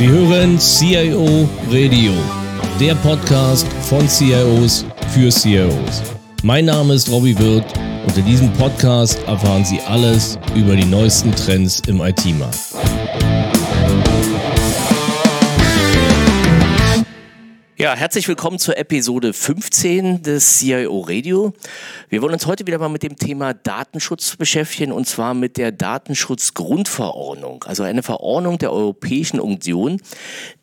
Sie hören CIO Radio, der Podcast von CIOs für CIOs. Mein Name ist Robbie Wirth und in diesem Podcast erfahren Sie alles über die neuesten Trends im IT-Markt. Ja, herzlich willkommen zur Episode 15 des CIO Radio. Wir wollen uns heute wieder mal mit dem Thema Datenschutz beschäftigen und zwar mit der Datenschutzgrundverordnung, also eine Verordnung der Europäischen Union,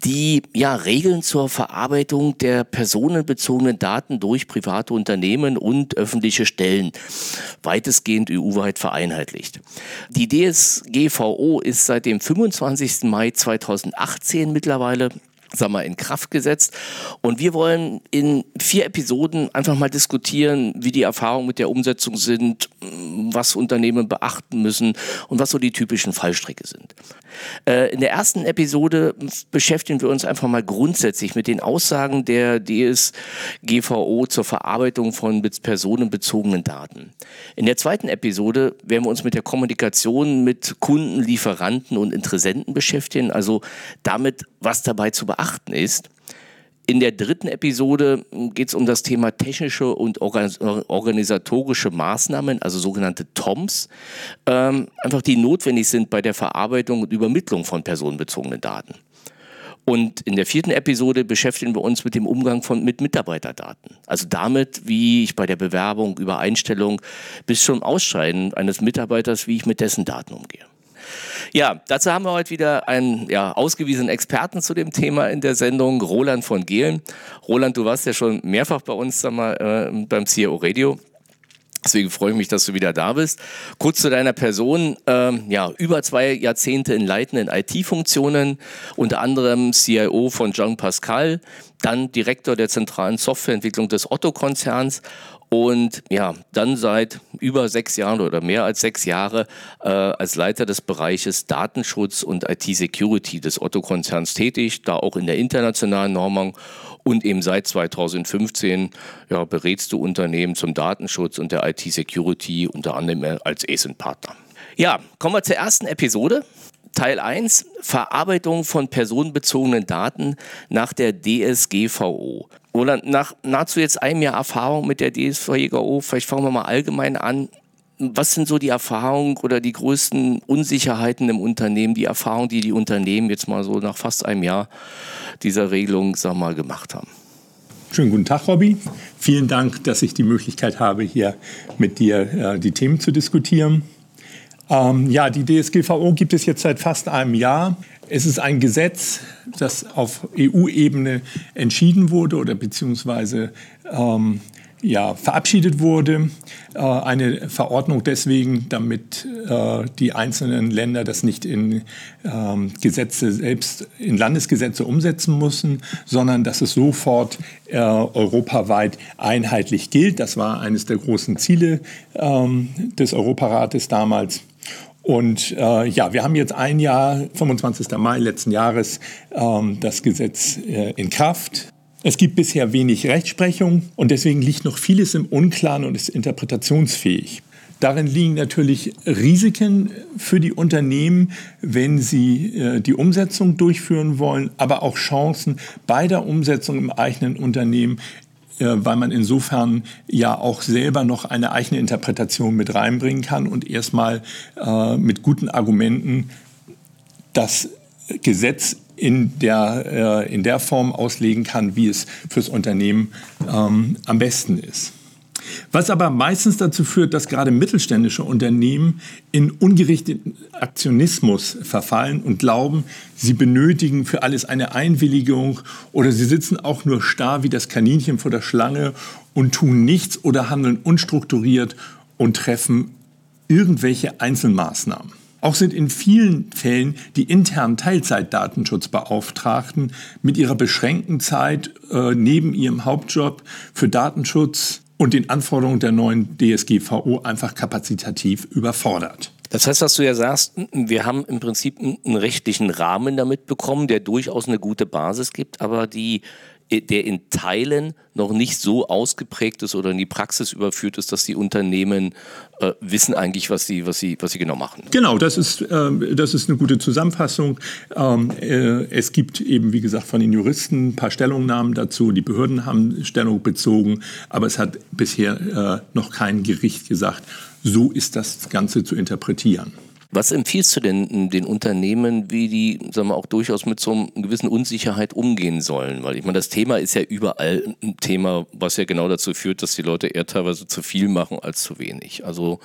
die ja Regeln zur Verarbeitung der personenbezogenen Daten durch private Unternehmen und öffentliche Stellen weitestgehend EU-weit vereinheitlicht. Die DSGVO ist seit dem 25. Mai 2018 mittlerweile sag mal, in Kraft gesetzt. Und wir wollen in vier Episoden einfach mal diskutieren, wie die Erfahrungen mit der Umsetzung sind, was Unternehmen beachten müssen und was so die typischen Fallstricke sind. Äh, in der ersten Episode beschäftigen wir uns einfach mal grundsätzlich mit den Aussagen der DSGVO zur Verarbeitung von personenbezogenen Daten. In der zweiten Episode werden wir uns mit der Kommunikation mit Kunden, Lieferanten und Interessenten beschäftigen, also damit, was dabei zu beachten ist. In der dritten Episode geht es um das Thema technische und organisatorische Maßnahmen, also sogenannte TOMs, ähm, einfach die notwendig sind bei der Verarbeitung und Übermittlung von personenbezogenen Daten. Und in der vierten Episode beschäftigen wir uns mit dem Umgang von, mit Mitarbeiterdaten. Also damit, wie ich bei der Bewerbung, über Einstellung bis zum Ausscheiden eines Mitarbeiters, wie ich mit dessen Daten umgehe. Ja, dazu haben wir heute wieder einen ja, ausgewiesenen Experten zu dem Thema in der Sendung, Roland von Gehlen. Roland, du warst ja schon mehrfach bei uns sag mal, äh, beim CEO Radio. Deswegen freue ich mich, dass du wieder da bist. Kurz zu deiner Person. Ähm, ja, über zwei Jahrzehnte in leitenden IT-Funktionen, unter anderem CIO von Jean Pascal, dann Direktor der zentralen Softwareentwicklung des Otto-Konzerns und ja, dann seit über sechs Jahren oder mehr als sechs Jahre äh, als Leiter des Bereiches Datenschutz und IT-Security des Otto-Konzerns tätig, da auch in der internationalen Normung und eben seit 2015 ja, berätst du Unternehmen zum Datenschutz und der IT-Security unter anderem als ASIN-Partner. Ja, kommen wir zur ersten Episode. Teil 1, Verarbeitung von personenbezogenen Daten nach der DSGVO. Oder nach nahezu jetzt einem Jahr Erfahrung mit der DSGVO, vielleicht fangen wir mal allgemein an. Was sind so die Erfahrungen oder die größten Unsicherheiten im Unternehmen, die Erfahrungen, die die Unternehmen jetzt mal so nach fast einem Jahr dieser Regelung, sag mal, gemacht haben? Schönen guten Tag, Robby. Vielen Dank, dass ich die Möglichkeit habe, hier mit dir äh, die Themen zu diskutieren. Ähm, ja, die DSGVO gibt es jetzt seit fast einem Jahr. Es ist ein Gesetz, das auf EU-Ebene entschieden wurde oder beziehungsweise ähm, ja, verabschiedet wurde. Äh, eine Verordnung deswegen, damit äh, die einzelnen Länder das nicht in ähm, Gesetze selbst, in Landesgesetze umsetzen müssen, sondern dass es sofort äh, europaweit einheitlich gilt. Das war eines der großen Ziele ähm, des Europarates damals. Und äh, ja, wir haben jetzt ein Jahr, 25. Mai letzten Jahres, ähm, das Gesetz äh, in Kraft. Es gibt bisher wenig Rechtsprechung und deswegen liegt noch vieles im Unklaren und ist interpretationsfähig. Darin liegen natürlich Risiken für die Unternehmen, wenn sie äh, die Umsetzung durchführen wollen, aber auch Chancen bei der Umsetzung im eigenen Unternehmen weil man insofern ja auch selber noch eine eigene Interpretation mit reinbringen kann und erstmal äh, mit guten Argumenten das Gesetz in der, äh, in der Form auslegen kann, wie es fürs Unternehmen ähm, am besten ist. Was aber meistens dazu führt, dass gerade mittelständische Unternehmen in ungerichteten Aktionismus verfallen und glauben, sie benötigen für alles eine Einwilligung oder sie sitzen auch nur starr wie das Kaninchen vor der Schlange und tun nichts oder handeln unstrukturiert und treffen irgendwelche Einzelmaßnahmen. Auch sind in vielen Fällen die internen Teilzeitdatenschutzbeauftragten mit ihrer beschränkten Zeit äh, neben ihrem Hauptjob für Datenschutz und den Anforderungen der neuen DSGVO einfach kapazitativ überfordert. Das heißt, was du ja sagst, wir haben im Prinzip einen rechtlichen Rahmen damit bekommen, der durchaus eine gute Basis gibt, aber die der in Teilen noch nicht so ausgeprägt ist oder in die Praxis überführt ist, dass die Unternehmen äh, wissen eigentlich, was sie, was, sie, was sie genau machen. Genau, das ist, äh, das ist eine gute Zusammenfassung. Ähm, äh, es gibt eben, wie gesagt, von den Juristen ein paar Stellungnahmen dazu. Die Behörden haben Stellung bezogen, aber es hat bisher äh, noch kein Gericht gesagt, so ist das Ganze zu interpretieren. Was empfiehlst du denn den Unternehmen, wie die, sagen wir, auch durchaus mit so einer gewissen Unsicherheit umgehen sollen? Weil ich meine, das Thema ist ja überall ein Thema, was ja genau dazu führt, dass die Leute eher teilweise zu viel machen als zu wenig. Also,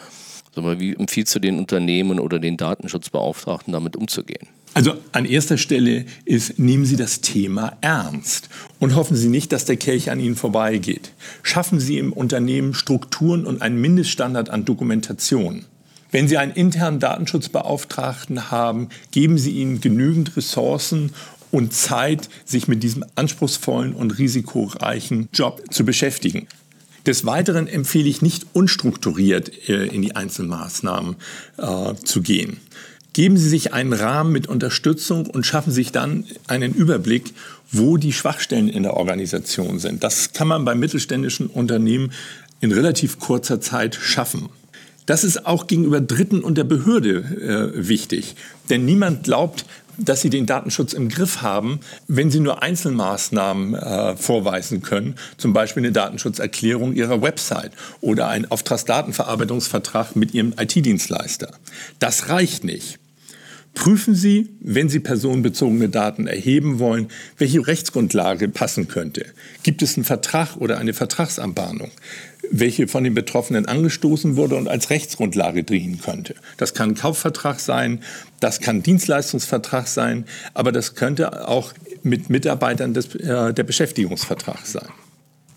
sag mal, wie empfiehlst du den Unternehmen oder den Datenschutzbeauftragten damit umzugehen? Also an erster Stelle ist, nehmen Sie das Thema ernst und hoffen Sie nicht, dass der Kelch an Ihnen vorbeigeht. Schaffen Sie im Unternehmen Strukturen und einen Mindeststandard an Dokumentation. Wenn Sie einen internen Datenschutzbeauftragten haben, geben Sie ihm genügend Ressourcen und Zeit, sich mit diesem anspruchsvollen und risikoreichen Job zu beschäftigen. Des Weiteren empfehle ich nicht unstrukturiert äh, in die Einzelmaßnahmen äh, zu gehen. Geben Sie sich einen Rahmen mit Unterstützung und schaffen sich dann einen Überblick, wo die Schwachstellen in der Organisation sind. Das kann man bei mittelständischen Unternehmen in relativ kurzer Zeit schaffen. Das ist auch gegenüber Dritten und der Behörde äh, wichtig. Denn niemand glaubt, dass sie den Datenschutz im Griff haben, wenn sie nur Einzelmaßnahmen äh, vorweisen können, zum Beispiel eine Datenschutzerklärung ihrer Website oder einen Auftragsdatenverarbeitungsvertrag mit ihrem IT-Dienstleister. Das reicht nicht. Prüfen Sie, wenn Sie personenbezogene Daten erheben wollen, welche Rechtsgrundlage passen könnte. Gibt es einen Vertrag oder eine Vertragsanbahnung? Welche von den Betroffenen angestoßen wurde und als Rechtsgrundlage dienen könnte. Das kann ein Kaufvertrag sein, das kann ein Dienstleistungsvertrag sein, aber das könnte auch mit Mitarbeitern des, äh, der Beschäftigungsvertrag sein.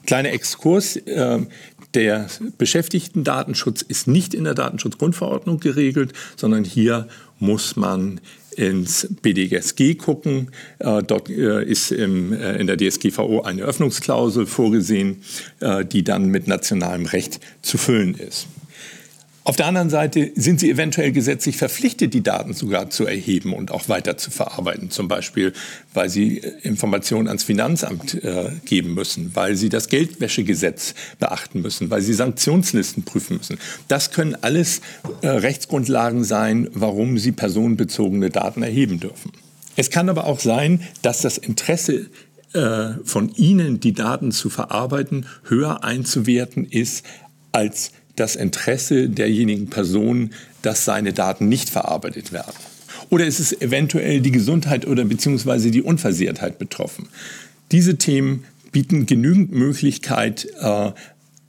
Kleiner Exkurs. Äh, der Beschäftigtendatenschutz ist nicht in der Datenschutzgrundverordnung geregelt, sondern hier muss man ins BDSG gucken. Äh, dort äh, ist äh, in der DSGVO eine Öffnungsklausel vorgesehen, die dann mit nationalem Recht zu füllen ist. Auf der anderen Seite sind sie eventuell gesetzlich verpflichtet, die Daten sogar zu erheben und auch weiter zu verarbeiten. Zum Beispiel, weil sie äh, Informationen ans Finanzamt äh, geben müssen, weil sie das Geldwäschegesetz beachten müssen, weil sie Sanktionslisten prüfen müssen. Das können alles äh, Rechtsgrundlagen sein, warum sie personenbezogene Daten erheben dürfen. Es kann aber auch sein, dass das Interesse äh, von Ihnen, die Daten zu verarbeiten, höher einzuwerten ist als das Interesse derjenigen Person, dass seine Daten nicht verarbeitet werden? Oder ist es eventuell die Gesundheit oder beziehungsweise die Unversehrtheit betroffen? Diese Themen bieten genügend Möglichkeit, äh,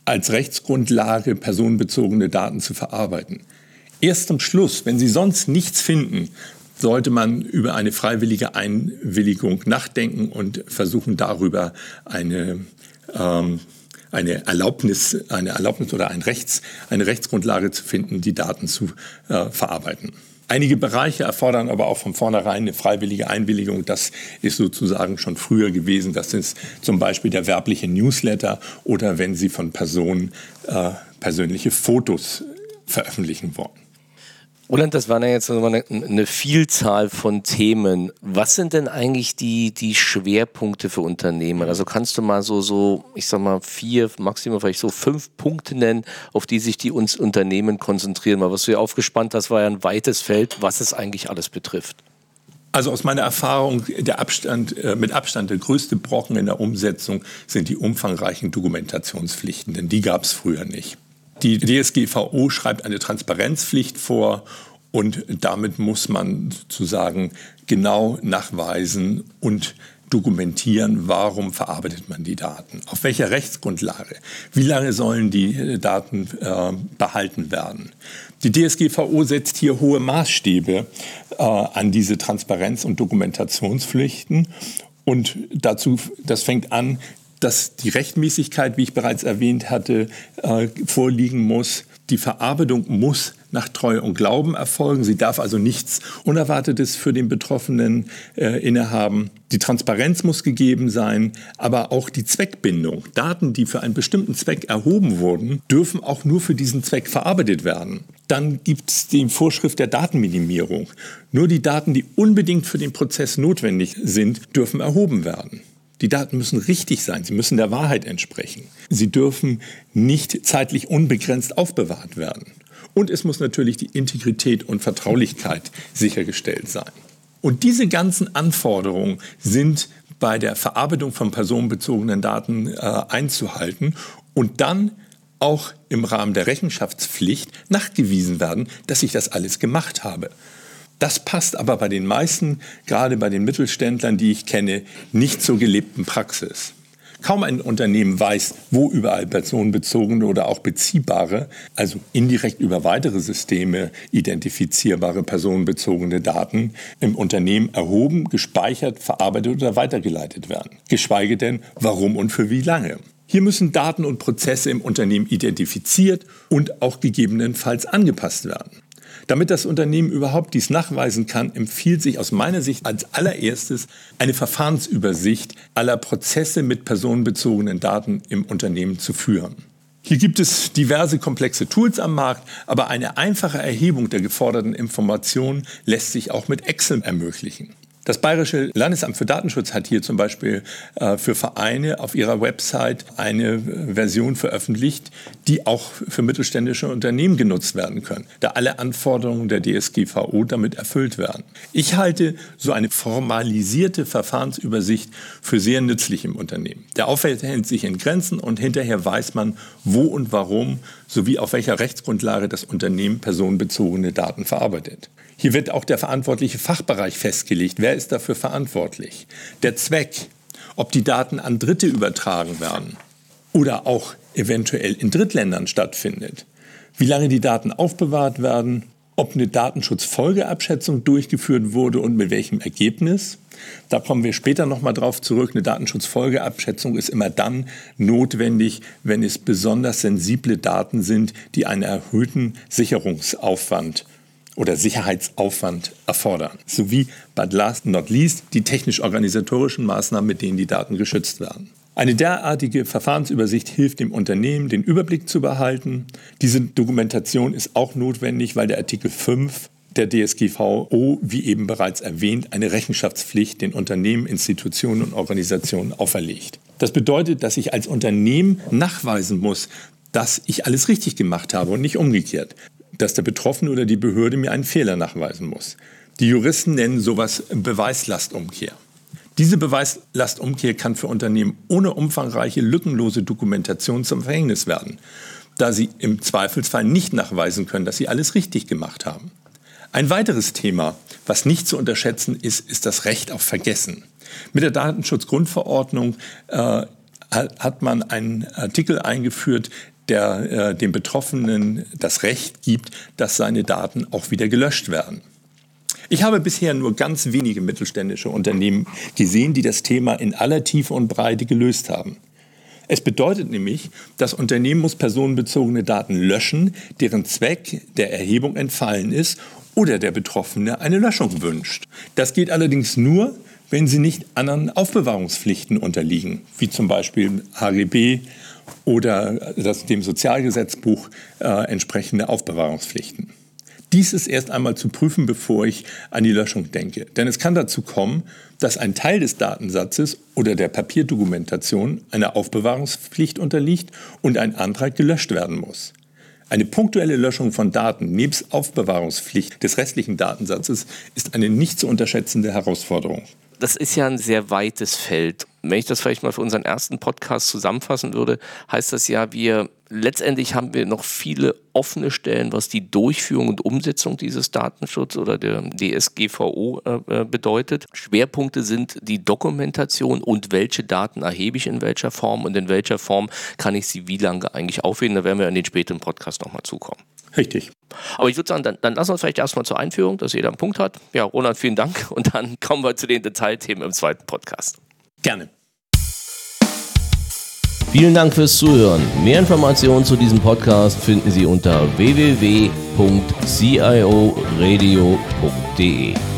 als Rechtsgrundlage personenbezogene Daten zu verarbeiten. Erst zum Schluss, wenn Sie sonst nichts finden, sollte man über eine freiwillige Einwilligung nachdenken und versuchen darüber eine ähm, eine Erlaubnis, eine Erlaubnis oder ein Rechts, eine Rechtsgrundlage zu finden, die Daten zu äh, verarbeiten. Einige Bereiche erfordern aber auch von vornherein eine freiwillige Einwilligung. Das ist sozusagen schon früher gewesen. Das ist zum Beispiel der werbliche Newsletter oder wenn Sie von Personen äh, persönliche Fotos veröffentlichen wollen. Roland, das waren ja jetzt eine, eine, Vielzahl von Themen. Was sind denn eigentlich die, die Schwerpunkte für Unternehmen? Also kannst du mal so, so, ich sag mal, vier, maximal vielleicht so fünf Punkte nennen, auf die sich die uns Unternehmen konzentrieren? Weil was du ja aufgespannt hast, war ja ein weites Feld, was es eigentlich alles betrifft. Also aus meiner Erfahrung, der Abstand, äh, mit Abstand der größte Brocken in der Umsetzung sind die umfangreichen Dokumentationspflichten, denn die gab es früher nicht. Die DSGVO schreibt eine Transparenzpflicht vor und damit muss man sozusagen genau nachweisen und dokumentieren, warum verarbeitet man die Daten, auf welcher Rechtsgrundlage, wie lange sollen die Daten äh, behalten werden. Die DSGVO setzt hier hohe Maßstäbe äh, an diese Transparenz- und Dokumentationspflichten und dazu, das fängt an, dass die Rechtmäßigkeit, wie ich bereits erwähnt hatte, äh, vorliegen muss. Die Verarbeitung muss nach Treue und Glauben erfolgen. Sie darf also nichts Unerwartetes für den Betroffenen äh, innehaben. Die Transparenz muss gegeben sein, aber auch die Zweckbindung. Daten, die für einen bestimmten Zweck erhoben wurden, dürfen auch nur für diesen Zweck verarbeitet werden. Dann gibt es die Vorschrift der Datenminimierung. Nur die Daten, die unbedingt für den Prozess notwendig sind, dürfen erhoben werden. Die Daten müssen richtig sein, sie müssen der Wahrheit entsprechen. Sie dürfen nicht zeitlich unbegrenzt aufbewahrt werden. Und es muss natürlich die Integrität und Vertraulichkeit sichergestellt sein. Und diese ganzen Anforderungen sind bei der Verarbeitung von personenbezogenen Daten äh, einzuhalten und dann auch im Rahmen der Rechenschaftspflicht nachgewiesen werden, dass ich das alles gemacht habe. Das passt aber bei den meisten, gerade bei den Mittelständlern, die ich kenne, nicht zur gelebten Praxis. Kaum ein Unternehmen weiß, wo überall personenbezogene oder auch beziehbare, also indirekt über weitere Systeme identifizierbare personenbezogene Daten im Unternehmen erhoben, gespeichert, verarbeitet oder weitergeleitet werden. Geschweige denn, warum und für wie lange. Hier müssen Daten und Prozesse im Unternehmen identifiziert und auch gegebenenfalls angepasst werden. Damit das Unternehmen überhaupt dies nachweisen kann, empfiehlt sich aus meiner Sicht als allererstes eine Verfahrensübersicht aller Prozesse mit personenbezogenen Daten im Unternehmen zu führen. Hier gibt es diverse komplexe Tools am Markt, aber eine einfache Erhebung der geforderten Informationen lässt sich auch mit Excel ermöglichen. Das Bayerische Landesamt für Datenschutz hat hier zum Beispiel äh, für Vereine auf ihrer Website eine äh, Version veröffentlicht, die auch für mittelständische Unternehmen genutzt werden können, da alle Anforderungen der DSGVO damit erfüllt werden. Ich halte so eine formalisierte Verfahrensübersicht für sehr nützlich im Unternehmen. Der Aufwand hält sich in Grenzen und hinterher weiß man, wo und warum sowie auf welcher Rechtsgrundlage das Unternehmen personenbezogene Daten verarbeitet. Hier wird auch der verantwortliche Fachbereich festgelegt. Wer ist dafür verantwortlich? Der Zweck, ob die Daten an Dritte übertragen werden oder auch eventuell in Drittländern stattfindet. Wie lange die Daten aufbewahrt werden, ob eine Datenschutzfolgeabschätzung durchgeführt wurde und mit welchem Ergebnis. Da kommen wir später nochmal drauf zurück. Eine Datenschutzfolgeabschätzung ist immer dann notwendig, wenn es besonders sensible Daten sind, die einen erhöhten Sicherungsaufwand oder Sicherheitsaufwand erfordern, sowie but last not least die technisch-organisatorischen Maßnahmen, mit denen die Daten geschützt werden. Eine derartige Verfahrensübersicht hilft dem Unternehmen, den Überblick zu behalten. Diese Dokumentation ist auch notwendig, weil der Artikel 5 der DSGVO, wie eben bereits erwähnt, eine Rechenschaftspflicht den Unternehmen, Institutionen und Organisationen auferlegt. Das bedeutet, dass ich als Unternehmen nachweisen muss, dass ich alles richtig gemacht habe und nicht umgekehrt dass der Betroffene oder die Behörde mir einen Fehler nachweisen muss. Die Juristen nennen sowas Beweislastumkehr. Diese Beweislastumkehr kann für Unternehmen ohne umfangreiche, lückenlose Dokumentation zum Verhängnis werden, da sie im Zweifelsfall nicht nachweisen können, dass sie alles richtig gemacht haben. Ein weiteres Thema, was nicht zu unterschätzen ist, ist das Recht auf Vergessen. Mit der Datenschutzgrundverordnung äh, hat man einen Artikel eingeführt, der äh, dem Betroffenen das Recht gibt, dass seine Daten auch wieder gelöscht werden. Ich habe bisher nur ganz wenige mittelständische Unternehmen gesehen, die das Thema in aller Tiefe und Breite gelöst haben. Es bedeutet nämlich, das Unternehmen muss personenbezogene Daten löschen, deren Zweck der Erhebung entfallen ist oder der Betroffene eine Löschung wünscht. Das geht allerdings nur, wenn sie nicht anderen Aufbewahrungspflichten unterliegen, wie zum Beispiel HGB, oder das, dem Sozialgesetzbuch äh, entsprechende Aufbewahrungspflichten. Dies ist erst einmal zu prüfen, bevor ich an die Löschung denke. Denn es kann dazu kommen, dass ein Teil des Datensatzes oder der Papierdokumentation einer Aufbewahrungspflicht unterliegt und ein Antrag gelöscht werden muss. Eine punktuelle Löschung von Daten nebst Aufbewahrungspflicht des restlichen Datensatzes ist eine nicht zu unterschätzende Herausforderung das ist ja ein sehr weites Feld. Wenn ich das vielleicht mal für unseren ersten Podcast zusammenfassen würde, heißt das ja, wir letztendlich haben wir noch viele offene Stellen, was die Durchführung und Umsetzung dieses Datenschutz oder der DSGVO äh, äh, bedeutet. Schwerpunkte sind die Dokumentation und welche Daten erhebe ich in welcher Form und in welcher Form kann ich sie wie lange eigentlich aufheben. Da werden wir in den späteren Podcast nochmal zukommen. Richtig. Aber ich würde sagen, dann, dann lassen wir uns vielleicht erstmal zur Einführung, dass jeder einen Punkt hat. Ja, Roland, vielen Dank. Und dann kommen wir zu den Detailthemen im zweiten Podcast. Gerne. Vielen Dank fürs Zuhören. Mehr Informationen zu diesem Podcast finden Sie unter www.cioradio.de.